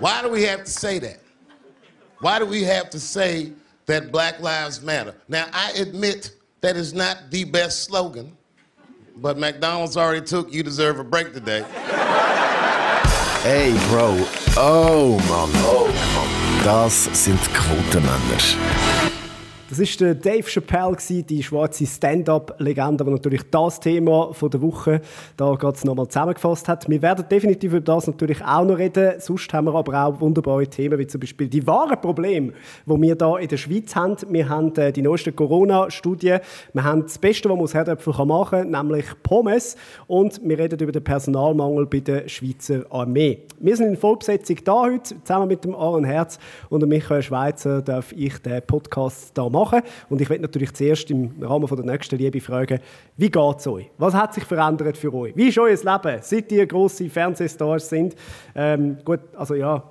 Why do we have to say that? Why do we have to say that Black Lives Matter? Now, I admit that is not the best slogan, but McDonald's already took you deserve a break today. Hey, Bro. Oh, Mann. Oh, Mann. Das sind Quotenmänner. Das ist der Dave Chappelle, die schwarze Stand-up-Legende, die natürlich das Thema der Woche da gerade nochmal zusammengefasst hat. Wir werden definitiv über das natürlich auch noch reden. Sonst haben wir aber auch wunderbare Themen, wie zum Beispiel die wahren Probleme, die wir hier in der Schweiz haben. Wir haben äh, die neueste Corona-Studie. Wir haben das Beste, was man aus Herdöpfeln machen kann, nämlich Pommes. Und wir reden über den Personalmangel bei der Schweizer Armee. Wir sind in Vollbesetzung da heute, zusammen mit dem Aaron Herz und dem Michael Schweizer darf ich den Podcast da machen. Und ich werde natürlich zuerst im Rahmen der nächsten Liebe fragen, wie geht es euch? Was hat sich verändert für euch? Wie ist euer Leben, seit ihr grosse Fernsehstars sind? Ähm, gut, also ja,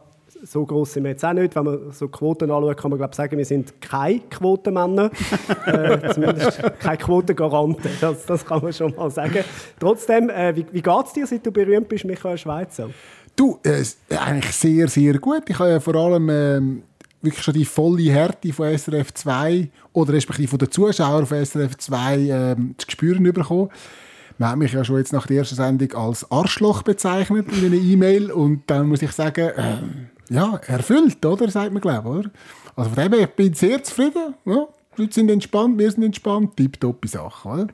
so groß sind wir jetzt auch nicht. Wenn man so Quoten anschaut, kann man glaube sagen, wir sind keine Quotenmänner. äh, zumindest keine Quotengaranten. Das, das kann man schon mal sagen. Trotzdem, äh, wie, wie geht es dir, seit du berühmt bist, Michael Schweizer? Du, äh, eigentlich sehr, sehr gut. Ich habe ja vor allem ähm, wirklich schon die volle Härte von SRF 2 oder respektive von den Zuschauern von SRF 2 ähm, zu spüren bekommen. Man hat mich ja schon jetzt nach der ersten Sendung als Arschloch bezeichnet in einer E-Mail und dann muss ich sagen, ähm, ja, erfüllt, oder? Sagt man, glaube ich, Also von dem her, ich bin sehr zufrieden. Ja, die Leute sind entspannt, wir sind entspannt, tipptoppe Sache, oder?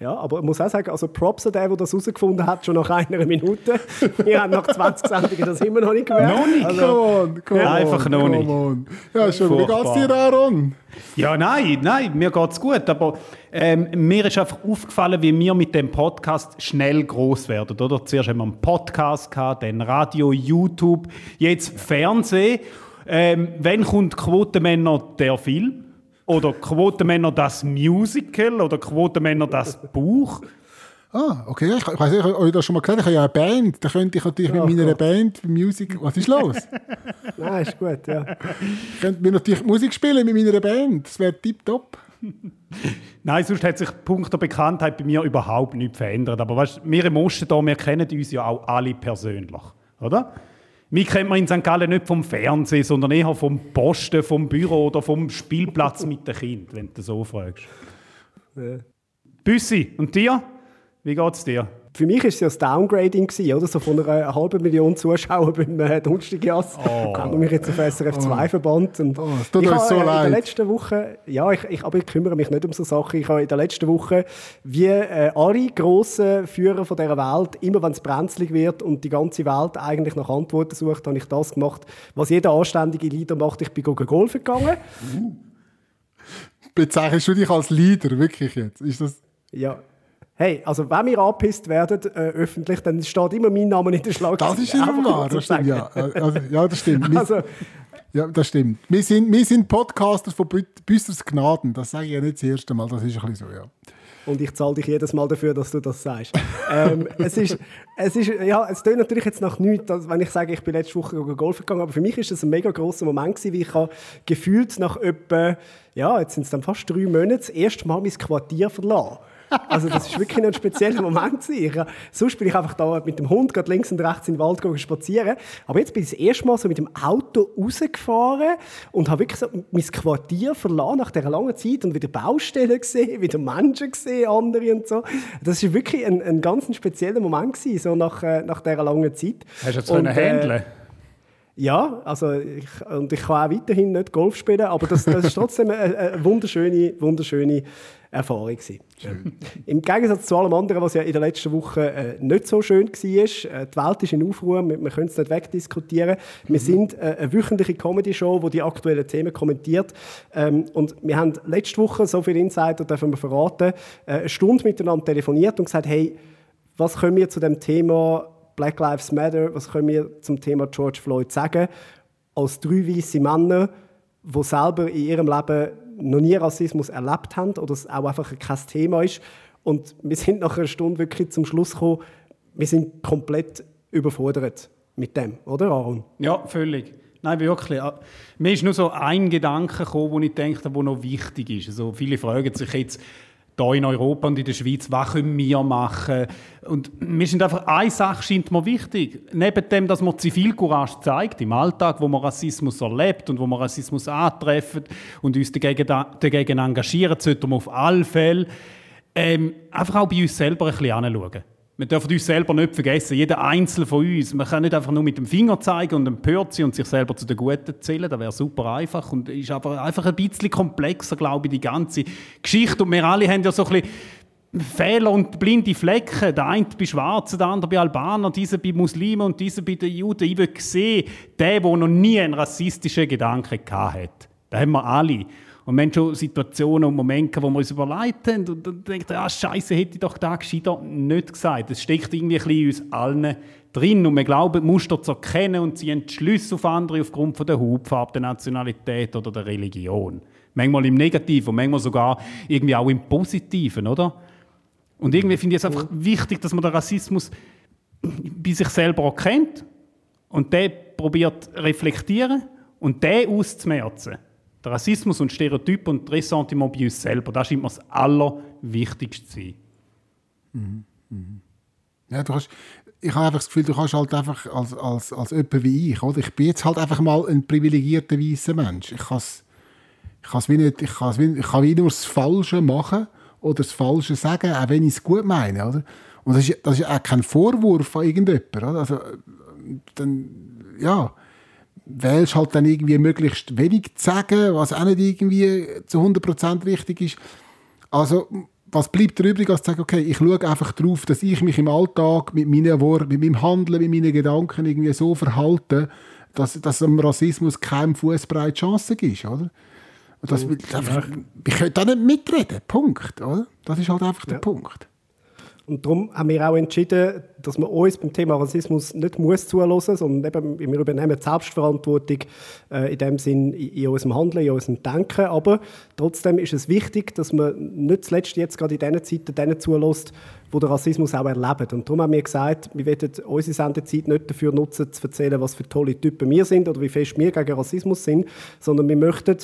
Ja, aber ich muss auch sagen, also Props an den, der das herausgefunden hat, schon nach einer Minute. Wir haben nach 20 Sendungen das immer noch nicht gemerkt. Noch nicht? Also, come on, come ja, einfach noch nicht. On. Ja, schon. Wie geht's dir, Aaron? Ja, nein, nein, mir geht's gut. Aber ähm, mir ist einfach aufgefallen, wie wir mit dem Podcast schnell groß werden. Oder? Zuerst haben wir einen Podcast gehabt, dann Radio, YouTube, jetzt Fernsehen. Ähm, wann kommt Quotenmänner der Film? Oder Quotenmänner das Musical oder Quotenmänner das Buch. Ah, okay. Ich, ich weiß nicht, ob ich das schon mal gesagt habe. Ich habe ja eine Band. Da könnte ich natürlich ja, mit meiner Band Musik. Was ist los? Nein, ist gut, ja. Ich könnte mir natürlich Musik spielen mit meiner Band. Das wäre tipptopp. Nein, sonst hat sich Punkt der Bekanntheit bei mir überhaupt nicht verändert. Aber weißt, wir im Osten da, wir kennen uns ja auch alle persönlich, oder? Mich kennt man in St. Gallen nicht vom Fernsehen, sondern eher vom Posten, vom Büro oder vom Spielplatz mit dem Kind, wenn du so fragst. Ja. Büssi, und dir? Wie geht's dir? Für mich war es ja das Downgrading, gewesen, oder? So von einer halben Million Zuschauern beim äh, Donnerstagjass oh. man mich jetzt auf SRF 2 oh. verbannt. Und oh, tut uns so äh, leid. In der letzten Woche, ja, ich, ich, aber ich kümmere mich nicht um so Sachen. Ich habe in der letzten Woche, wie äh, alle grossen Führer von dieser Welt, immer wenn es brenzlig wird und die ganze Welt eigentlich nach Antworten sucht, habe ich das gemacht, was jeder anständige Leader macht. Ich bin Golf gegangen. Uh. Bezeichnest du dich als Leader, wirklich jetzt? Ist das... Ja, Hey, also wenn wir angepisst werden äh, öffentlich, dann steht immer mein Name in der Schlagzeile. Das ist immer wahr, das stimmt, ja. Also, ja, das stimmt. also, ja, das stimmt. Wir sind, wir sind Podcasters von Büsters Gnaden. Das sage ich ja nicht das erste Mal, das ist ein bisschen so, ja. Und ich zahle dich jedes Mal dafür, dass du das sagst. ähm, es ist, es ist, ja, es klingt natürlich jetzt nach nichts, wenn ich sage, ich bin letzte Woche Golf gegangen, aber für mich ist das ein mega grosser Moment gewesen, wie ich habe gefühlt nach etwa, ja, jetzt sind es dann fast drei Monate, das erste Mal mein Quartier verlassen. Also das war wirklich ein spezieller Moment. Ich, sonst bin ich einfach da mit dem Hund gerade links und rechts in den Wald spazieren. Aber jetzt bin ich das erste Mal so mit dem Auto rausgefahren und habe wirklich so mein Quartier verlassen nach dieser langen Zeit und wieder Baustellen gesehen, wieder Menschen gesehen, andere und so. Das war wirklich ein, ein ganz spezieller Moment gewesen, so nach, äh, nach dieser langen Zeit. Hast du jetzt und, äh, ja, also ich, und ich kann auch weiterhin nicht Golf spielen, aber das, das ist trotzdem eine, eine wunderschöne, wunderschöne Erfahrung gewesen. Im Gegensatz zu allem anderen, was ja in der letzten Woche äh, nicht so schön war, äh, die Welt ist in Aufruhr, wir, wir können es nicht wegdiskutieren. Wir mhm. sind äh, eine wöchentliche Comedy-Show, die die aktuellen Themen kommentiert. Ähm, und wir haben letzte Woche, so viel Insider dürfen wir verraten, äh, eine Stunde miteinander telefoniert und gesagt, hey, was können wir zu dem Thema Black Lives Matter, was können wir zum Thema George Floyd sagen, als drei weiße Männer, die selber in ihrem Leben noch nie Rassismus erlebt haben oder es auch einfach kein Thema ist. Und wir sind nach einer Stunde wirklich zum Schluss gekommen, wir sind komplett überfordert mit dem, oder Aaron? Ja, völlig. Nein, wirklich. Ah, mir ist nur so ein Gedanke gekommen, wo ich denke, der noch wichtig ist. Also viele fragen sich jetzt, hier in Europa und in der Schweiz, was können wir machen? Und mir sind einfach, eine Sache scheint mir wichtig. Neben dem, dass man Zivilcourage zeigt im Alltag, wo man Rassismus erlebt und wo man Rassismus antreffen und uns dagegen, dagegen engagieren, sollte man auf alle Fälle ähm, einfach auch bei uns selber ein bisschen anschauen. Wir dürfen uns selber nicht vergessen, jeder Einzelne von uns. Man kann nicht einfach nur mit dem Finger zeigen und empört sein und sich selber zu den Guten zählen. Das wäre super einfach und ist aber einfach ein bisschen komplexer, glaube ich, die ganze Geschichte. Und wir alle haben ja so ein bisschen Fehler und blinde Flecken. Der eine bei Schwarzen, der andere bei Albanern, dieser bei Muslimen und dieser bei den Juden. Ich will sehen, der, der noch nie einen rassistischen Gedanken hatte. Das haben wir alle. Und wir haben schon Situationen und Momente, wo wir uns überlegt haben und dann denken, ah, Scheiße, hätte ich doch da gescheiter nicht gesagt. Es steckt irgendwie ein bisschen in uns allen drin und wir glauben, Muster zu erkennen und sie Schlüsse auf andere aufgrund von der Hautfarbe, der Nationalität oder der Religion. Manchmal im Negativen und manchmal sogar irgendwie auch im Positiven, oder? Und irgendwie finde ich es einfach wichtig, dass man den Rassismus bei sich selber erkennt und der probiert reflektieren und den auszumerzen. Der Rassismus und Stereotype und Ressentiment bei uns selber, das scheint mir das Allerwichtigste zu sein. Mhm. Mhm. Ja, du hast, ich habe einfach das Gefühl, du kannst halt einfach als, als, als jemand wie ich, oder? Ich bin jetzt halt einfach mal ein privilegierter weißer Mensch. Ich kann ich wie nicht, ich kann, ich kann wie nur das Falsche machen oder das Falsche sagen, auch wenn ich es gut meine, oder? Und das ist, das ist auch kein Vorwurf an irgendjemanden? Also, dann, ja, wählst halt dann irgendwie möglichst wenig zu sagen, was auch nicht irgendwie zu 100% richtig ist. Also, was bleibt dir übrig, als zu sagen, okay, ich schaue einfach darauf, dass ich mich im Alltag mit meinen Worten, mit meinem Handeln, mit meinen Gedanken irgendwie so verhalte, dass, dass dem Rassismus keine Fußbreit Chance gibt, oder? Das, einfach, ich könnte da nicht mitreden, Punkt, oder? Das ist halt einfach ja. der Punkt. Und darum haben wir auch entschieden, dass man uns beim Thema Rassismus nicht muss zuhören, sondern eben, wir übernehmen die Selbstverantwortung äh, in dem Sinn in, unserem Handeln, in unserem Denken. Aber trotzdem ist es wichtig, dass man nicht zuletzt jetzt gerade in diesen Zeiten denen zulässt, die den Rassismus auch erleben. Und darum haben wir gesagt, wir werden unsere Sendezeit nicht dafür nutzen, zu erzählen, was für tolle Typen wir sind oder wie fest wir gegen Rassismus sind, sondern wir möchten,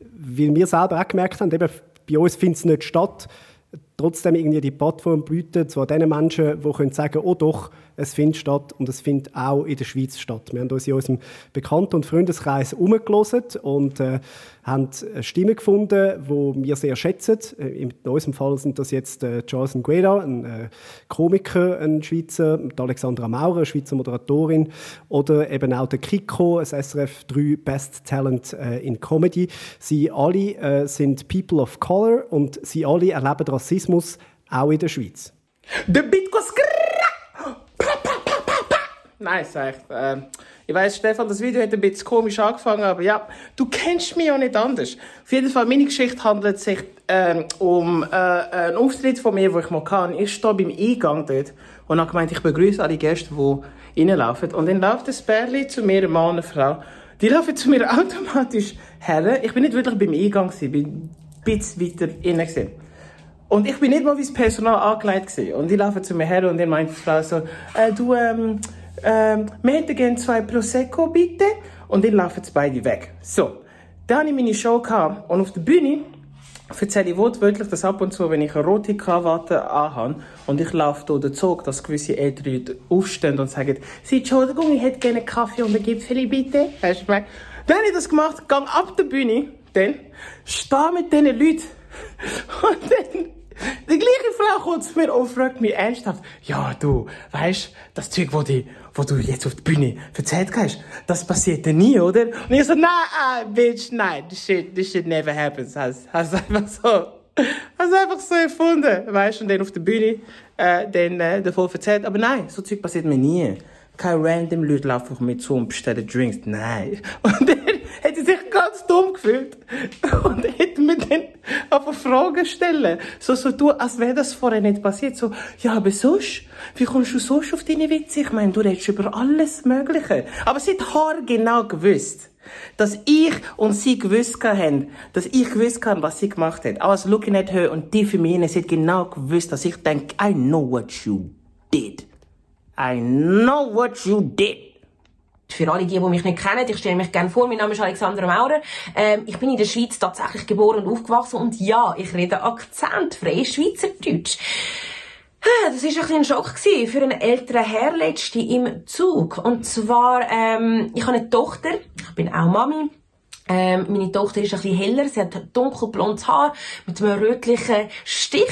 weil wir selber auch gemerkt haben, eben, bei uns findet es nicht statt, trotzdem irgendwie die Plattform bieten zu den Menschen, die können sagen, oh doch, es findet statt und es findet auch in der Schweiz statt. Wir haben uns in unserem Bekannten- und Freundeskreis umgelesen und äh, haben Stimmen gefunden, die wir sehr schätzen. Äh, in unserem Fall sind das jetzt äh, Jonathan Gueda, ein äh, Komiker, ein Schweizer, Alexandra Maurer, eine Schweizer Moderatorin, oder eben auch der Kiko, ein SRF 3 Best Talent äh, in Comedy. Sie alle äh, sind People of Color und sie alle erleben Rassismus auch in der Schweiz. Der Nice, echt. Ähm, ich weiß, Stefan, das Video hat ein bisschen komisch angefangen, aber ja, du kennst mich auch nicht anders. Auf jeden Fall, meine Geschichte handelt sich ähm, um äh, einen Auftritt von mir, wo ich mal kann. Ich stehe beim Eingang dort und habe gemeint, ich begrüße alle Gäste, die reinlaufen. Und dann läuft das Pärchen zu mir, ein Mann und eine Frau. Die laufen zu mir automatisch her. Ich bin nicht wirklich beim Eingang, ich bin ein bisschen weiter innen. Und ich bin nicht mal wie das Personal angelegt. Und die laufen zu mir her und dann meint die Frau so, äh, du, ähm, ähm, wir hätten gerne zwei Prosecco, bitte. Und dann laufen sie beide weg. So, dann hatte ich meine Show gehabt. und auf der Bühne erzähle ich wortwörtlich, dass ab und zu, wenn ich eine rote Krawatte anhabe und ich laufe durch den Zug, dass gewisse ältere Leute aufstehen und sagen, Sie, Entschuldigung, ich hätte gerne Kaffee und ein Gipfeli, bitte. Weißt du, dann habe ich das gemacht, gehe ab der Bühne, dann stehe mit diesen Leuten und dann die gleiche Frau kommt zu mir und fragt mich ernsthaft, ja, du, weißt, das Zeug, wo, die, wo du jetzt auf der Bühne erzählt hast, das passiert dir nie, oder? Und ich so, nein, ah, bitch, nein, this shit, this shit never happens. Hast, hast einfach so, hast einfach so erfunden, weißt, und dann auf der Bühne, äh, dann, äh, davon erzählt. Aber nein, so Zeug passiert mir nie. Keine random Leute laufen auf mich zu und bestellen Drinks. Nein. Und dann hat sie sich ganz dumm gefühlt. Und hat mir dann einfach Fragen stellen. So, so du, als wäre das vorher nicht passiert. So, ja, aber sonst? Wie kommst du sonst auf deine Witze? Ich meine, du redest über alles Mögliche. Aber sie hat haargenau gewusst, dass ich und sie gewusst haben, dass ich gewusst habe, was sie gemacht hat. I was looking at her und die für mich, sie hat genau gewusst, dass ich denke, I know what you did. I know what you did. Für alle die, die mich nicht kennen, ich stelle mich gerne vor, mein Name ist Alexandra Maurer. Ähm, ich bin in der Schweiz tatsächlich geboren und aufgewachsen und ja, ich rede akzentfrei Schweizerdeutsch. Das war ein ein Schock für einen älteren Herr letzte im Zug. Und zwar, ähm, ich habe eine Tochter, ich bin auch Mami. Ähm, meine Tochter ist ein bisschen heller, sie hat dunkelblondes Haar mit einem rötlichen Stich.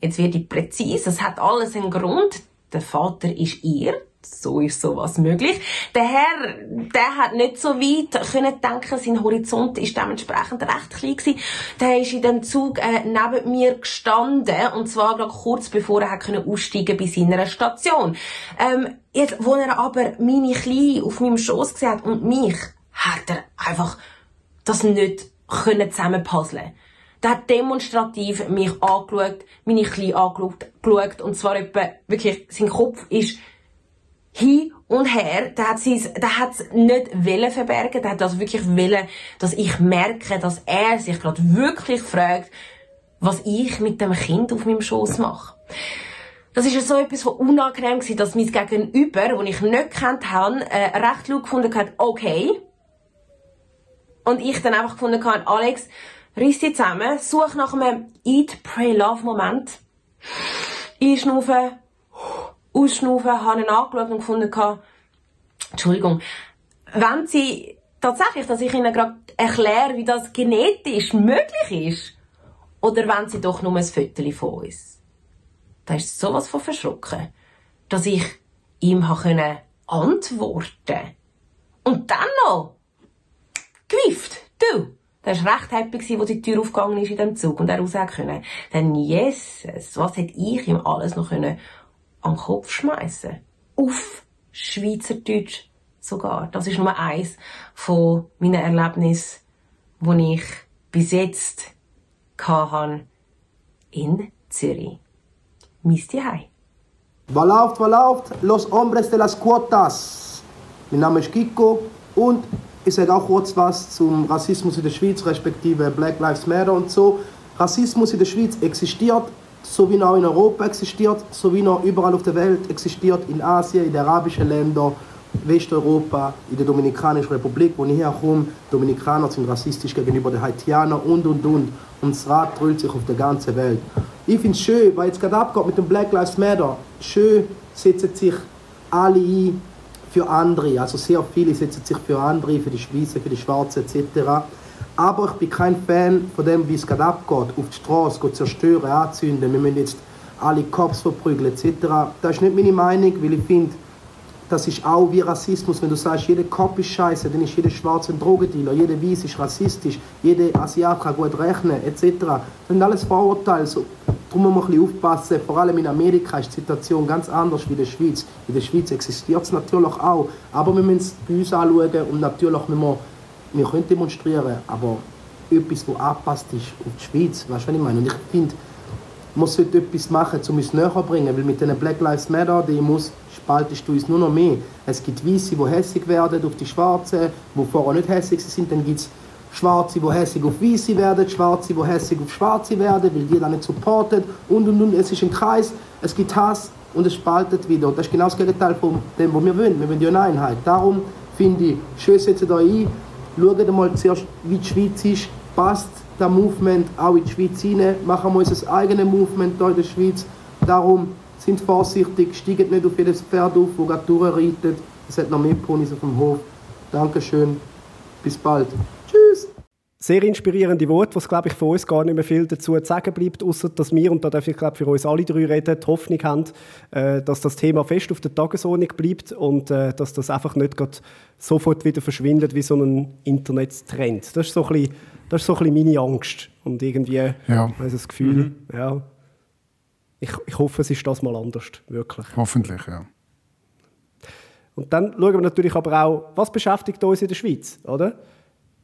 Jetzt werde ich präzise, es hat alles einen Grund. Der Vater ist ihr. So ist sowas möglich. Der Herr, der hat nicht so weit können denken, sein Horizont ist dementsprechend recht klein gewesen. Der ist in dem Zug äh, neben mir gestanden und zwar gerade kurz bevor er hat können aussteigen bei seiner Station. Ähm, jetzt, wo er aber meine Kleine auf meinem Schoß gesehen hat und mich, hat er einfach das nicht können zusammenpuzzeln. Der hat demonstrativ mich angeschaut, meine Kleine angeschaut, geschaut, und zwar etwa, wirklich, sein Kopf ist und her. Der hat hat's nicht wollen verbergen. Der hat also wirklich wollen, dass ich merke, dass er sich gerade wirklich fragt, was ich mit dem Kind auf meinem Schoß mache. Das ist so etwas, was unangenehm war, dass mein Gegenüber, das ich nicht kennt habe, äh, recht laut gefunden hat, okay. Und ich dann einfach gefunden habe, Alex, riss dich zusammen, such nach einem Eat, Pray, Love Moment. Einschnaufen, ausschnaufen, habe ihn angeschaut und gefunden, Entschuldigung, wenn sie tatsächlich, dass ich ihnen gerade erkläre, wie das genetisch möglich ist, oder wenn sie doch nur ein Foto von uns. Da ist sowas von verschrocken, dass ich ihm können antworten Und dann noch gewifft, du. Der war recht happy, wo die Tür aufgegangen ist in dem Zug und er raus können. Denn Jesus, was hätte ich ihm alles noch können an den Kopf schmeißen? Auf Schweizerdeutsch sogar. Das ist nur eins von meinen Erlebnissen, die ich bis jetzt hatte in Zürich. Mein Zuhause. Was läuft, was läuft? Los Hombres de las Cuotas. Mein Name ist Kiko und ich sage auch kurz was zum Rassismus in der Schweiz, respektive Black Lives Matter und so. Rassismus in der Schweiz existiert, so wie er in Europa existiert, so wie er überall auf der Welt existiert, in Asien, in den arabischen Ländern, Westeuropa, in der Dominikanischen Republik, wo ich herkomme. Dominikaner sind rassistisch gegenüber den Haitianern und und und. Und das Rad drüllt sich auf der ganzen Welt. Ich finde es schön, weil jetzt gerade abgeht mit dem Black Lives Matter. Schön setzen sich alle ein für andere. Also sehr viele setzen sich für andere, für die Schweizer, für die Schwarzen etc. Aber ich bin kein Fan von dem, wie es gerade abgeht. Auf die Straße, zerstören, anzünden, wir müssen jetzt alle Cops verprügeln etc. Das ist nicht meine Meinung, weil ich finde, das ist auch wie Rassismus. Wenn du sagst, jeder Cop ist scheiße, dann ist jeder schwarze ein Drogendealer, jeder Weiß ist rassistisch, jeder Asiat kann gut rechnen, etc. Das sind alles Vorurteile. So, darum muss man ein bisschen aufpassen. Vor allem in Amerika ist die Situation ganz anders wie in der Schweiz. In der Schweiz existiert es natürlich auch, aber wir müssen es bei uns anschauen und natürlich müssen wir, wir können demonstrieren, aber etwas, das angepasst ist auf die Schweiz, weißt du, was ich meine? Und ich finde, man sollte etwas machen, um uns näher zu bringen, weil mit den Black Lives Matter Demos spaltest du uns nur noch mehr. Es gibt Weiße, die hässig werden auf die Schwarzen, die vorher nicht hässig sind, dann gibt es Schwarze, die hässig auf Weiße werden, Schwarze, die hässig auf Schwarze werden, weil die dann nicht supporten und und und. Es ist ein Kreis, es gibt Hass und es spaltet wieder. Und das ist genau das Gegenteil von dem, was wir wollen. Wir wollen ja eine Einheit. Darum finde ich, schön setzt euch ein, schaut mal zuerst, wie die Schweiz ist, passt das Movement auch in die Schweiz rein, machen wir unser eigenes Movement hier in der Schweiz. Darum sind vorsichtig, steigen nicht auf jedes Pferd auf, das gerade durchreitet. Es hat noch mehr Ponys auf dem Hof. Dankeschön, bis bald. Tschüss. Sehr inspirierende Worte, was glaube ich von uns gar nicht mehr viel dazu zu sagen bleibt, außer dass wir, und da darf ich glaube für uns alle drei reden, die Hoffnung haben, äh, dass das Thema fest auf der Tagesordnung bleibt und äh, dass das einfach nicht gerade sofort wieder verschwindet wie so ein Internettrend. Das ist so ein bisschen, das ist so ein bisschen meine Angst und irgendwie Ja. also das Gefühl, ja, ich, ich hoffe, es ist das mal anders, wirklich. Hoffentlich, ja. Und dann schauen wir natürlich aber auch, was beschäftigt uns in der Schweiz, oder?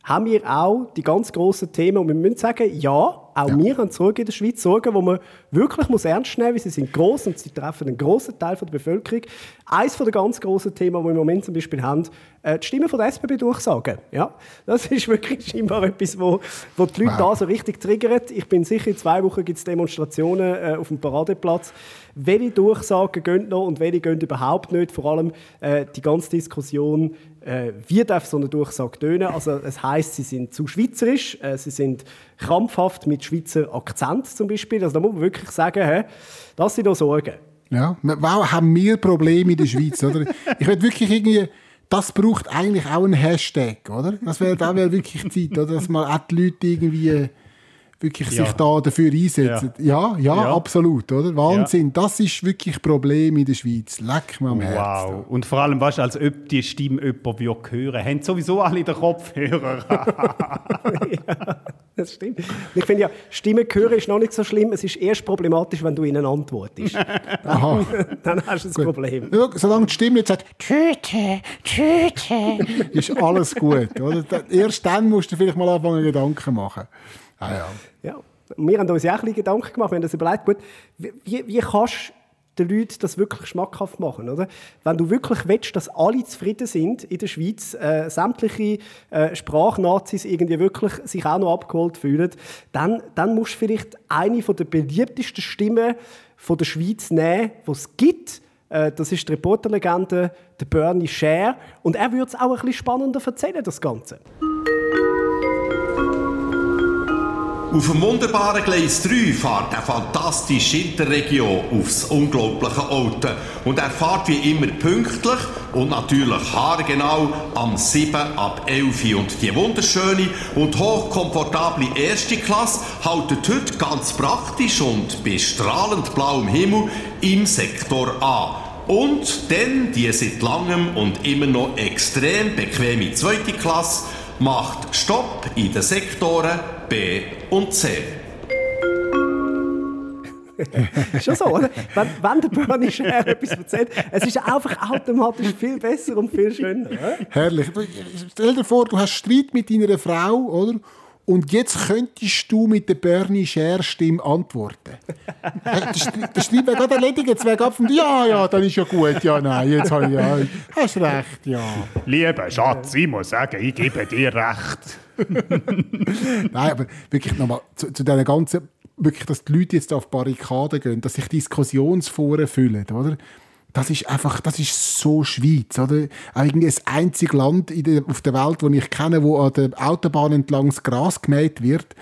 Haben wir auch die ganz grossen Themen, und wir müssen sagen, ja, auch wir haben Sorgen in der Schweiz, Sorgen, die man wirklich muss ernst nehmen muss, weil sie sind gross und sie treffen einen grossen Teil der Bevölkerung. Eines der ganz grossen Themen, die wir im Moment zum Beispiel haben, äh, die Stimmen von der SBB durchsagen. Ja, das ist wirklich scheinbar etwas, wo, wo die Leute Wow. da so richtig triggert. Ich bin sicher, in zwei Wochen gibt es Demonstrationen äh, auf dem Paradeplatz. Welche Durchsagen gehen noch und welche gehen überhaupt nicht? Vor allem äh, die ganze Diskussion äh, wie darf so eine Durchsage tönen? Also es heißt, sie sind zu schweizerisch, äh, sie sind krampfhaft mit Schweizer Akzent zum Beispiel. Also da muss man wirklich sagen, hä, das sind doch Sorgen. Ja, wow, haben wir Probleme in der Schweiz, oder? Ich will wirklich irgendwie, das braucht eigentlich auch einen Hashtag, oder? Das wäre da wirklich Zeit, oder? Dass man auch die Leute irgendwie wirklich Ja. sich da dafür einsetzen. Ja, ja, Ja. absolut, oder? Wahnsinn, das ist wirklich ein Problem in der Schweiz. Leck mir am Herzen. Wow. Und vor allem, weißt du, als ob die Stimme jemand würde hören. Haben sowieso alle den Kopfhörer. Das stimmt. Ich finde ja, Stimmen hören ist noch nicht so schlimm. Es ist erst problematisch, wenn du ihnen antwortest. Aha. Dann hast du ein Problem. Ja, solange die Stimme nicht sagt, Töte, Töte, ist alles gut. Oder? Erst dann musst du vielleicht mal anfangen, Gedanken machen. Ah, ja. Ja. Wir haben uns auch ein Gedanken gemacht, wir haben uns überlegt, gut, wie, wie- kannst den Leuten das wirklich schmackhaft machen, oder? Wenn du wirklich willst, dass alle zufrieden sind in der Schweiz, äh, sämtliche äh, Sprachnazis irgendwie wirklich sich auch noch abgeholt fühlen, dann, dann musst du vielleicht eine von der beliebtesten Stimmen von der Schweiz nehmen, die es gibt. Äh, das ist die Reporterlegende, der Bernie Scher. Und er würde es auch ein bisschen spannender erzählen, das Ganze. Auf dem wunderbaren Gleis 3 fährt eine fantastische Interregion aufs unglaubliche Auto. Und er fährt wie immer pünktlich und natürlich haargenau am 7 ab 11 Uhr. Und die wunderschöne und hochkomfortable erste Klasse haltet heute ganz praktisch und bei strahlend blauem Himmel im Sektor A. Und dann die seit langem und immer noch extrem bequeme zweite Klasse macht Stopp in den Sektoren B und C. Ist schon so, oder? Wenn, wenn der Bernie Scher etwas erzählt, es ist einfach automatisch viel besser und viel schöner. Oder? Herrlich. Stell dir vor, du hast Streit mit deiner Frau, oder? Und jetzt könntest du mit der Bernie Scher Stimme antworten. Streit, der Streit wäre gerade erledigt, jetzt wäre von ja, ja, dann ist ja gut, ja, nein, jetzt habe ich ja, hast recht, ja. Lieber Schatz, ich muss sagen, ich gebe dir recht. Nein, aber wirklich nochmal zu, zu dieser ganzen, wirklich, dass die Leute jetzt auf die Barrikaden gehen, dass sich Diskussionsforen füllen, oder? Das ist einfach, das ist so Schweiz, oder? Auch irgendwie das einzige Land der, auf der Welt, das ich kenne, wo an der Autobahn entlang das Gras gemäht wird.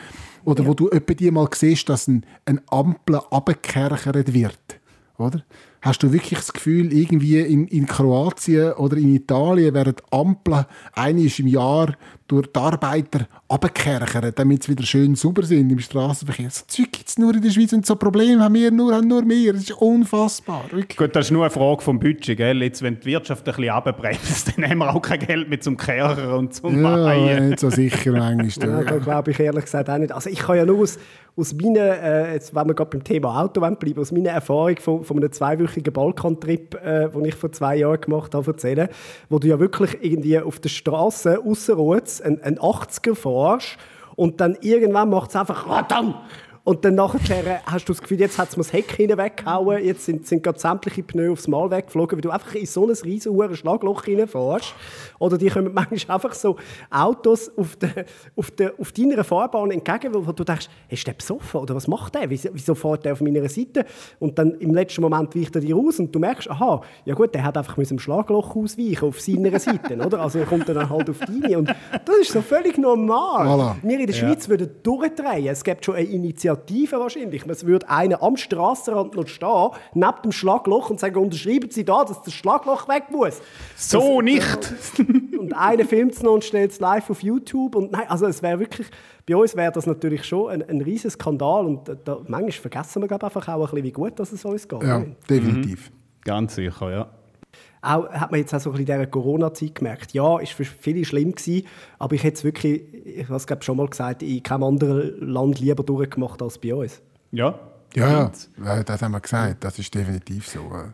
Oder wo du etwa die mal siehst, dass ein, ein Ampel abgekerchert wird, oder? Hast du wirklich das Gefühl, irgendwie in, in Kroatien oder in Italien werden Ampeln einmal im Jahr durch die Arbeiter abgekerchert, damit sie wieder schön sauber sind im Straßenverkehr? So Zeug gibt es nur in der Schweiz und so Probleme haben wir nur, haben nur wir. Das ist unfassbar. Wirklich. Gut, das ist nur eine Frage vom Budget, gell? Jetzt, wenn die Wirtschaft ein bisschen runterbremst, dann haben wir auch kein Geld mehr zum Kehren und zum Ja, Weihen. nicht so sicher manchmal. Ja, da glaube ich ehrlich gesagt auch nicht. Also ich kann ja nur aus, aus meiner, äh, jetzt, wenn wir gerade beim Thema Auto bleiben, aus meiner Erfahrung von, von einem zweiwöchigen Balkantrip, äh, den ich vor zwei Jahren gemacht habe, erzählen, wo du ja wirklich irgendwie auf der Straße ausserorts einen, einen 80er fährst und dann irgendwann macht es einfach «Radam!» Und dann nachher hast du das Gefühl, jetzt hat es mir das Heck hinten weggehauen, jetzt sind, sind gerade sämtliche Pneu aufs Mal weggeflogen, weil du einfach in so ein riesen Schlagloch reinfährst. Oder die kommen manchmal einfach so Autos auf, der, auf, der, auf deiner Fahrbahn entgegen, wo du denkst, ist der besoffen oder was macht der? Wieso, wieso fährt der auf meiner Seite? Und dann im letzten Moment weicht er dir raus und du merkst, aha, ja gut, der hat einfach mit dem Schlagloch ausweichen auf seiner Seite, oder? Also er kommt dann halt auf deine und das ist so völlig normal. Voilà. Wir in der Schweiz würden durchdrehen. Es gibt schon eine Initiative wahrscheinlich. Es würde einer am Strassenrand noch stehen, neben dem Schlagloch und sagen, unterschreiben Sie da, dass das Schlagloch weg muss. So nicht! Und einer filmt es noch und stellt es live auf YouTube. Und nein, also es wäre wirklich, bei uns wäre das natürlich schon ein, ein riesen Skandal. Und da, manchmal vergessen wir glaub, einfach auch ein bisschen, wie gut dass es uns geht. Ja, definitiv. Ganz sicher, ja. Auch, hat man jetzt auch so ein bisschen in dieser Corona-Zeit gemerkt. Ja, ist für viele schlimm gewesen, aber ich hätte es wirklich, ich habe es schon mal gesagt, in keinem anderen Land lieber durchgemacht als bei uns. Ja, Ja, ja, das haben wir gesagt, das ist definitiv so. äh.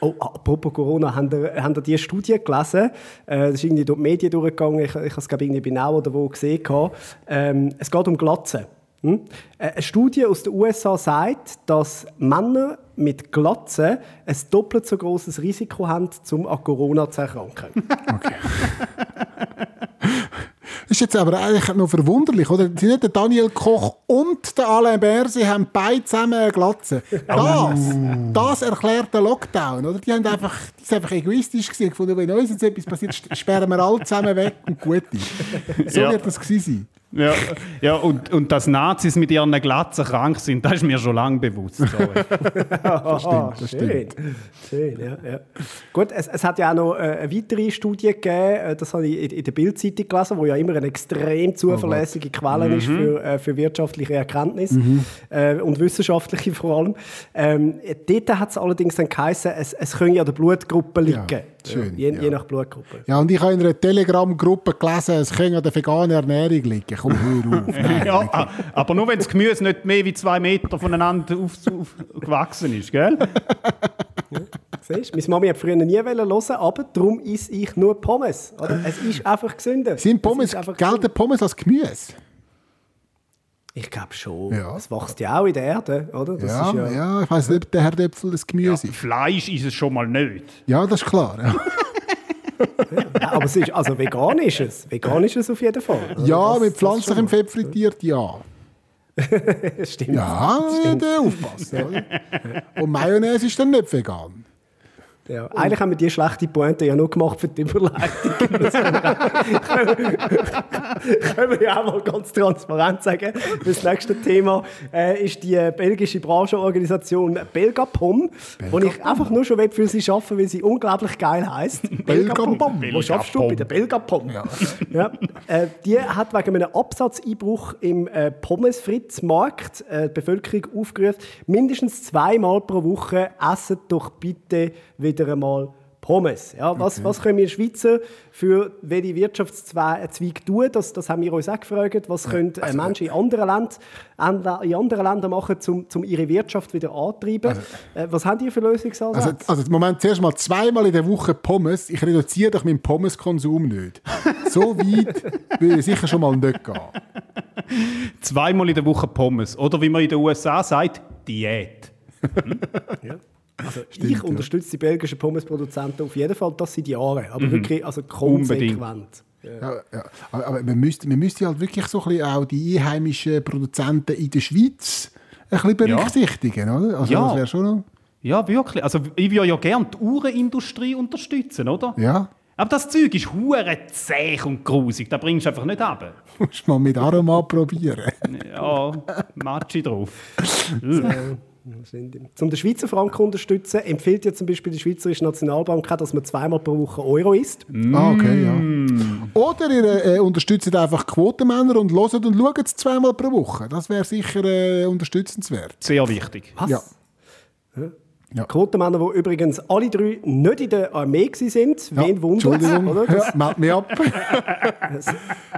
Oh, apropos Corona, habt ihr, ihr diese Studie gelesen? Äh, das ist irgendwie durch die Medien durchgegangen. Ich, ich habe es glaube irgendwie bei Now oder wo gesehen. gehabt. Ähm, es geht um Glatzen. Hm? Äh, Eine Studie aus den USA sagt, dass Männer mit Glatzen ein doppelt so großes Risiko haben, um an Corona zu erkranken. Das ist jetzt aber eigentlich noch verwunderlich, oder? Sind nicht der Daniel Koch und der Alain Berset haben beide zusammen eine Glatze. Das, das erklärt den Lockdown, oder? Die haben einfach, die sind einfach egoistisch gewesen, gefunden, wenn uns jetzt etwas passiert, sperren wir alle zusammen weg und gut ist. So Ja. wird das gewesen sein. Ja, ja und, und dass Nazis mit ihren Glatzen krank sind, das ist mir schon lange bewusst. Sorry. das stimmt, das schön. Schön, ja, ja. Gut, es, es hat ja auch noch äh, eine weitere Studie gegeben, äh, das habe ich in, in der Bildzeitung gelesen, wo ja immer eine extrem zuverlässige Quelle ist für, äh, für wirtschaftliche Erkenntnisse äh, und wissenschaftliche vor allem. Ähm, dort hat es allerdings dann geheißen, es, es können ja an der Blutgruppe liegen. Schön, je, ja. je nach Blutgruppe. Ja, und ich habe in einer Telegram-Gruppe gelesen, es könnte an der veganen Ernährung liegen. Komm, hör auf. Nein. ja, aber nur wenn das Gemüse nicht mehr wie zwei Meter voneinander auf, auf, gewachsen ist, gell? Siehst du, meine Mami hat früher nie hören, aber darum esse ich nur Pommes. Oder? Es ist einfach gesünder. Sind Es Pommes, gelten. Pommes als Gemüse? Ich glaube schon. Ja. Es wächst ja auch in der Erde, oder? Das Ja, ist ja. ich weiß nicht, ob der Herdöpfel das Gemüse ist. Fleisch ist es schon mal nicht. Ja, das ist klar. Ja, Ja, aber es ist, also vegan ist es. Vegan ist es auf jeden Fall. oder? ja Das- mit pflanzlichem Fett frittiert, ja. Stimmt. Ja, da aufpassen. Oder? Und Mayonnaise ist dann nicht vegan. Ja. Eigentlich haben wir die schlechte Pointe ja nur gemacht für die Überleitung. Das können wir, ja auch mal ganz transparent sagen. Das nächste Thema äh, ist die belgische Branchenorganisation Belgapom, wo ich einfach nur schon will für sie arbeiten weil sie unglaublich geil heisst. Belgapom. Wo schaffst du? Bei der Belgapom. Ja. Äh, die hat wegen einem Absatzeinbruch im äh, Pommes-Fritz-Markt äh, die Bevölkerung aufgerufen, mindestens zweimal pro Woche essen doch bitte wieder einmal Pommes. Ja, was, was können wir Schweizer für welche Wirtschaftszweig tun? Das, das haben wir uns auch gefragt. Was können äh, Menschen in anderen, Länd, Ande- in anderen Ländern machen, um, um ihre Wirtschaft wieder anzutreiben? äh, was haben die für Lösungsansätze? Also, also im Moment zuerst mal zweimal in der Woche Pommes. Ich reduziere doch meinen Pommeskonsum nicht. So weit würde ich sicher schon mal nicht gehen. Zweimal in der Woche Pommes. Oder wie man in den USA sagt, Diät. ich unterstütze die belgischen Pommesproduzenten auf jeden Fall, das seit Jahren. Aber wirklich also konsequent. Ja, ja. Aber, aber man, müsste, man müsste halt wirklich so ein bisschen auch die einheimischen Produzenten in der Schweiz ein bisschen berücksichtigen, oder? Also Ja. das wäre schon noch... Ja, wirklich. Also ich würde ja gerne die Uhrenindustrie unterstützen, oder? Ja, Aber das Zeug ist hure zäh und grusig. Da bringst du einfach nicht ab. musst du mal mit Aroma probieren. Ja, Matschi drauf. Um den Schweizer Franken zu unterstützen, empfiehlt ja zum Beispiel die Schweizerische Nationalbank auch, dass man zweimal pro Woche Euro isst. Ah, okay, ja. Oder ihr äh, unterstützt einfach Quotenmänner und hört und schaut es zweimal pro Woche. Das wäre sicher äh, unterstützenswert. Sehr wichtig. Was? Ja. Ja. Quotenmänner, die übrigens alle drei nicht in der Armee waren. Wen wundert Entschuldigung, oder? Das, ja, mich ab. Ein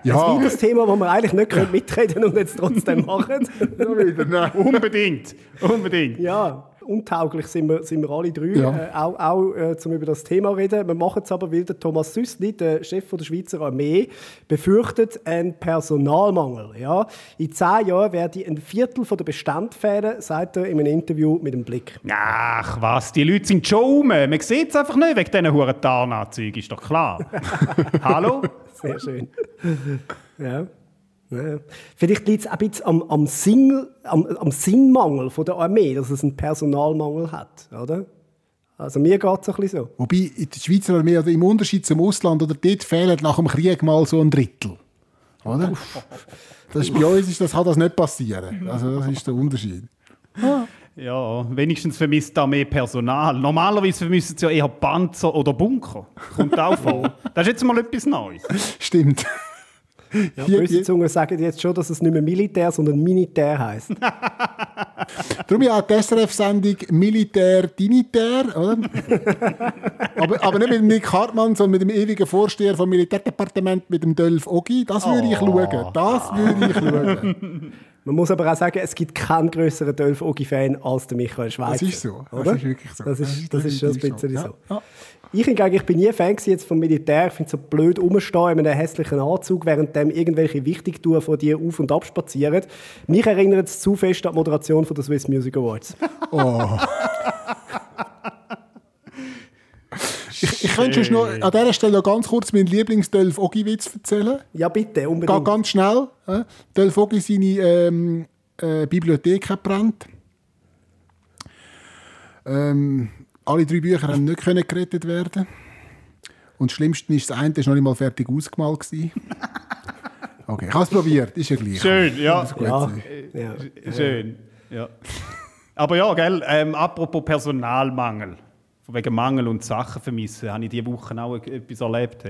ja, weiteres Thema, das wir eigentlich nicht können mitreden und jetzt trotzdem machen. wieder, nein. Unbedingt. Unbedingt. Ja, untauglich sind wir, sind wir alle drei, Ja. äh, auch, auch äh, um über das Thema zu reden. Wir machen es aber, weil der Thomas Süssli, der Chef der Schweizer Armee, befürchtet einen Personalmangel. Ja? In zehn Jahren werde ein Viertel der Bestände fehlen, sagt er in einem Interview mit dem Blick. Ach was, die Leute sind schon rum. Man sieht es einfach nicht wegen diesen huren Tarnanzügen, ist doch klar. Hallo? Sehr schön. ja. Ja. Vielleicht liegt es ein bisschen am, am, Sinn, am, am Sinnmangel von der Armee, dass es einen Personalmangel hat, oder? Also mir geht es ein bisschen so. Wobei in der Schweizer Armee, oder im Unterschied zum Ausland, oder dort fehlen nach dem Krieg mal so ein Drittel. Oder? Das ist, bei uns ist das, kann das nicht passieren. Also das ist der Unterschied. Ja, wenigstens vermisst da mehr Personal. Normalerweise vermissen sie ja eher Panzer oder Bunker. Kommt auch vor. Das ist jetzt mal etwas Neues. Stimmt. Ja, Hier- böse Zungen sagen jetzt schon, dass es nicht mehr Militär, sondern Minitär heisst. Darum ja die SRF-Sendung Militär Dinitär, oder? aber, aber nicht mit dem Nick Hartmann, sondern mit dem ewigen Vorsteher vom Militärdepartement, mit dem Dölf Ogi. Das würde ich Oh. schauen. Das würde ich schauen. Man muss aber auch sagen, es gibt keinen größeren Dolph Ogi-Fan als der Michael Schweizer. Das ist so. Das Oder? ist wirklich so. Das Das ist, das ist schon ein bisschen so. so. Ja. Ich hingegen, ich bin nie Fan jetzt vom Militär. Ich finde es so blöd rumstehen in einem hässlichen Anzug, während dem irgendwelche Wichtigtouren von dir auf und ab spazieren. Mich erinnert es zu fest an die Moderation von der Swiss Music Awards. Ich, ich könnte schon noch an dieser Stelle noch ganz kurz meinen Lieblings-Dolph Ogi-Witz erzählen. Ja, bitte, Ga, unbedingt. ganz schnell. Äh. Dolph Ogi seine ähm, äh, Bibliothek hat brennt. Ähm, alle drei Bücher haben nicht können gerettet werden. Und das Schlimmste ist, das eine war noch nicht mal fertig ausgemalt. gewesen. Okay, ich habe es probiert, ist ja gleich. Schön, ja. Ja, sein. ja. Schön. Ja. Aber ja, gell, ähm, apropos Personalmangel. Von wegen Mangel und Sachen vermissen, habe ich diese Woche auch etwas erlebt.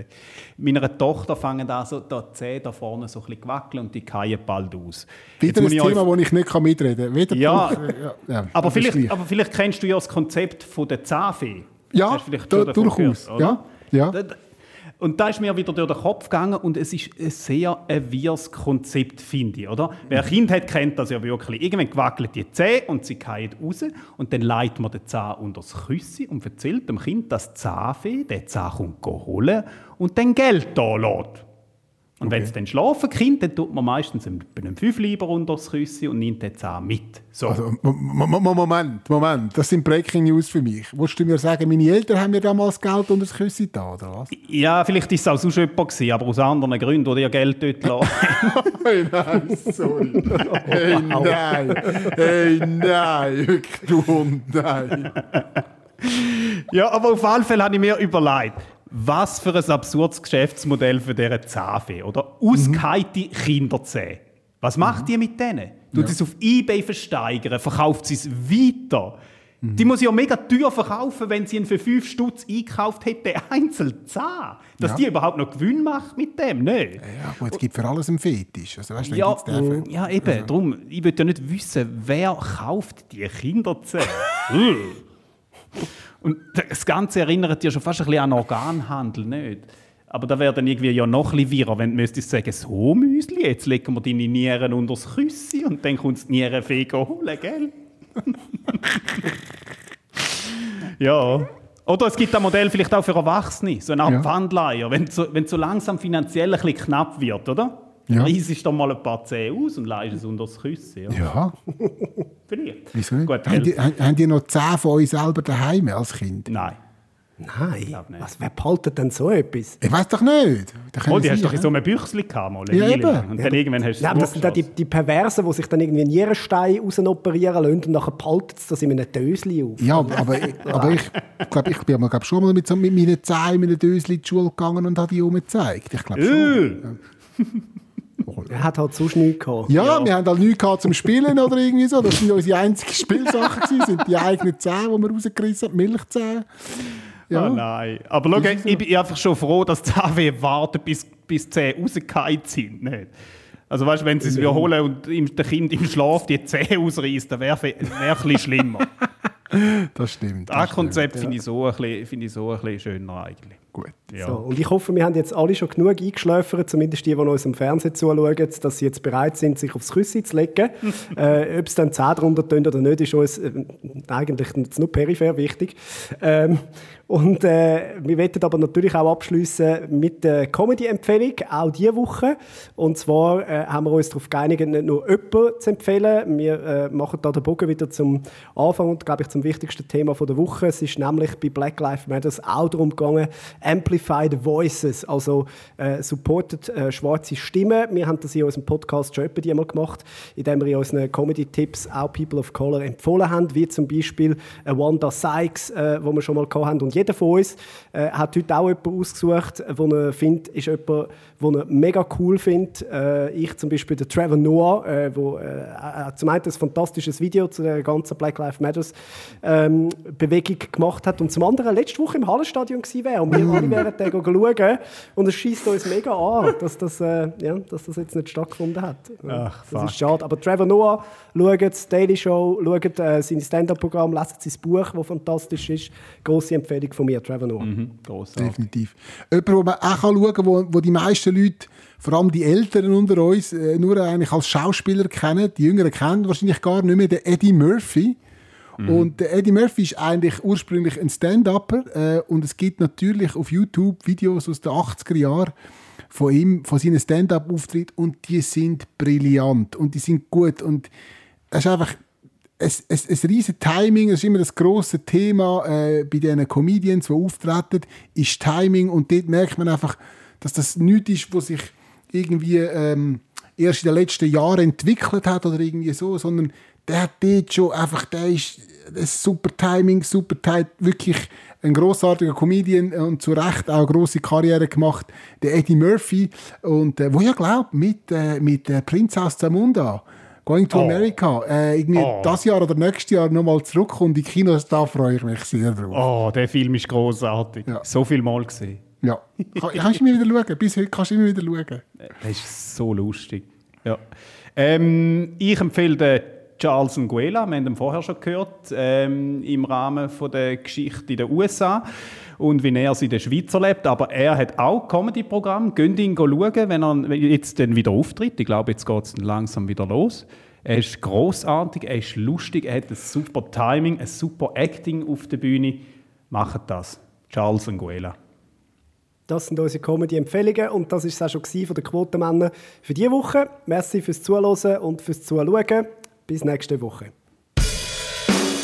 Meiner Tochter fangen da so die Zähne da vorne so ein bisschen wackeln und die fallen bald aus. Wieder ein ich euch- Thema, wo ich nicht mitreden kann. Weder Ja, ja, ja, aber, vielleicht, aber vielleicht kennst du ja das Konzept von der Zahnfee. Ja, da- durchaus, gehört, ja, ja. Da- Und da ist mir wieder durch den Kopf gegangen und es ist ein sehr ein wirres Konzept, finde ich. Oder? Wer ein Kind hat, kennt das ja wirklich. Irgendwann gewackelt die Zähne und sie fallen raus und dann leitet man den Zahn unter das Küssi und erzählt dem Kind, dass die Zahnfee den Zahn holen und dann Geld da lässt. Und wenn es dann schlafen Kind, dann tut man meistens einen, Fünfleiber unter das Küssi und nimmt den Zahn mit. So. Also, Mo- Mo- Mo- Moment, Moment, das sind Breaking News für mich. Wolltest du mir sagen, meine Eltern haben mir damals Geld unter das Küssi da, oder was? Ja, vielleicht war es auch sonst jemand, gewesen, aber aus anderen Gründen, die ihr Geld dort lassen. Hey, nein, sorry. Hey, nein. Hey, nein. Du Hund, nein. ja, aber auf alle Fälle habe ich mir überlegt, was für ein absurdes Geschäftsmodell für diese Zahnfee, oder? Ausgeheite Kinderzähne. Was macht die mit denen? Tut sie es auf Ebay versteigern? Verkauft sie es weiter? Die muss ja mega teuer verkaufen, wenn sie ihn für 5 Stutz eingekauft hätte, einzeln Zahn. Dass Ja. die überhaupt noch Gewinn macht mit dem, nicht? Ja, gut, es gibt für alles einen Fetisch. Also, weißt, Ja, ja, eben. Darum, ich will ja nicht wissen, wer kauft die Kinderzähne. Und das Ganze erinnert ja schon fast ein bisschen an Organhandel, nicht? Aber da wäre dann irgendwie ja noch ein bisschen wirrer, wenn du müsstest sagen, so Müsli, jetzt legen wir deine Nieren unter das Küssi und dann kommt die Nierenfee holen, gell? ja. Oder es gibt ein Modell vielleicht auch für Erwachsene, so eine Art Ja. Pfandleiher, wenn es so, so langsam finanziell ein bisschen knapp wird, oder? Ja. Ja. Reisest du mal ein paar Zähne aus und leihst es unter das Küssi. Ja. Ja, Vielleicht. wieso nicht? Gut, haben, die, gell? haben, haben die noch 10 von euch selber daheim als Kind? Nein. Nein, was, wer behaltet denn so etwas? Ich weiß doch nicht. Oh, die hast du doch in so einem Büchsli gehabt, mal, Ja, eben. Und dann irgendwann hast du Ja, aber das sind dann die, die Perversen, die sich dann irgendwie Nierenstein rausoperieren lassen und nachher behalten sie das in einem Dösli auf. Ja, aber, ich- aber ich glaube, ich bin mal, glaub, schon mal mit, so, mit meinen Zehen in meinen Dösli in die Schule gegangen und habe die umgezeigt. Ich glaube schon. Er hat halt sonst nichts gehabt. Ja, wir haben halt nichts gehabt zum Spielen oder irgendwie so. Das sind unsere einzigen Spielsachen gewesen, sind die eigenen Zähne, die wir rausgerissen haben, Milchzähne. Ja. Oh nein. Aber schau, ich bin einfach schon froh, dass die HW warten, bis, bis die Zähne rausgefallen sind. Nicht? Also weißt du, wenn sie es wiederholen und ihm, der Kind im Schlaf die Zähne ausreißt, dann wäre es wär ein bisschen schlimmer. Das stimmt. Das Konzept finde ich, so finde ich so ein bisschen schöner eigentlich. Gut. Ja. So, und ich hoffe, wir haben jetzt alle schon genug eingeschläfert, zumindest die, die uns im Fernsehen zuschauen, dass sie jetzt bereit sind, sich aufs Küssi zu legen. äh, Ob es dann 10 drunter tun oder nicht, ist uns äh, eigentlich jetzt nur peripher wichtig. Ähm, und äh, wir werden aber natürlich auch abschließen mit der Comedy-Empfehlung, auch diese Woche. Und zwar äh, haben wir uns darauf geeinigt, nicht nur jemanden zu empfehlen. Wir äh, machen da den Bogen wieder zum Anfang und, glaube ich, zum wichtigsten Thema der Woche. Es ist nämlich bei Black Lives Matter auch darum gegangen, Amplified Voices, also äh, supported äh, schwarze Stimmen. Wir haben das in unserem Podcast schon etwa einmal gemacht, indem wir in unseren Comedy-Tipps auch People of Color empfohlen haben, wie zum Beispiel äh, Wanda Sykes, äh, wo wir schon mal gehabt haben. Und jeder von uns äh, hat heute auch jemanden ausgesucht, wo er findet, ist jemand, den er mega cool findet. Äh, ich zum Beispiel der Trevor Noah, äh, wo äh, äh, zum einen ein fantastisches Video zu der ganzen Black Lives Matters ähm, Bewegung gemacht hat und zum anderen letzte Woche im Hallenstadion gewesen wäre und wir alle wären da schauen und es schießt uns mega an, dass das, äh, ja, dass das jetzt nicht stattgefunden hat. Ach, das fuck. ist schade. Aber Trevor Noah, schaut Daily Show, schaut äh, sein Stand-Up-Programm, lest sein Buch, das fantastisch ist. Grosse Empfehlung von mir, Trevor Noah. Grossartig. Definitiv. Jemand, wo man auch schauen kann, wo, wo die meisten Leute, vor allem die Älteren unter uns, äh, nur eigentlich als Schauspieler kennen. Die Jüngeren kennen wahrscheinlich gar nicht mehr den Eddie Murphy. Und der Eddie Murphy ist eigentlich ursprünglich ein Stand-Upper äh, und es gibt natürlich auf YouTube Videos aus den 80er Jahren von ihm, von seinen Stand-Up-Auftritten und die sind brillant und die sind gut und es ist einfach es, es, ein riesen Timing, das ist immer das grosse Thema äh, bei diesen Comedians, die auftreten, ist Timing und dort merkt man einfach, dass das nichts ist, was sich irgendwie ähm, erst in den letzten Jahren entwickelt hat oder irgendwie so, sondern der hat dort schon einfach, der ist ein super Timing, super tight, wirklich ein großartiger Comedian und zu Recht auch eine grosse Karriere gemacht, der Eddie Murphy und äh, wo ja glaubt mit äh, mit äh, Prinz aus Zamunda Going to Oh. America äh, irgendwie Oh. das Jahr oder nächstes Jahr nochmal zurückkommt in die Kinos, da freue ich mich sehr drauf. Oh, der Film ist großartig. Ja. So viel Mal gesehen. Ja, Kann- kannst du immer wieder schauen, bis heute kannst du immer wieder schauen. Das ist so lustig. Ja. Ähm, ich empfehle den Charles Nguela, wir haben ihn vorher schon gehört, ähm, im Rahmen von der Geschichte in den USA und wie er es in der Schweiz erlebt. Aber er hat auch Comedy-Programm. Gönnt ihn schauen, wenn er jetzt dann wieder auftritt. Ich glaube, jetzt geht es langsam wieder los. Er ist großartig, er ist lustig, er hat ein super Timing, ein super Acting auf der Bühne. Macht das. Charles Nguela. Das sind unsere Comedy-Empfehlungen und das war es auch schon von den Quotenmännern für diese Woche. Merci fürs Zuhören und fürs Zuschauen. Bis nächste Woche.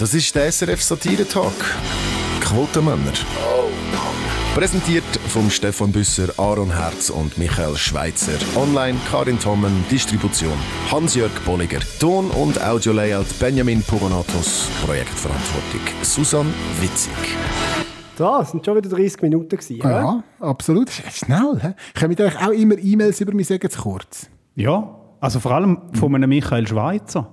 Das ist der SRF Satire Talk. Quotenmänner. Präsentiert vom Stefan Büsser, Aaron Herz und Michael Schweitzer. Online Karin Tommen, Distribution Hans-Jörg Bolliger. Ton- und Audio-Layout Benjamin Pogonatos. Projektverantwortung Susan Witzig. So, es sind schon wieder 30 Minuten gewesen. Ja, absolut. Das ist Schnell. He? Kommen euch auch immer E-Mails über mich, sagen es kurz. Ja, also vor allem von einem Michael Schweizer.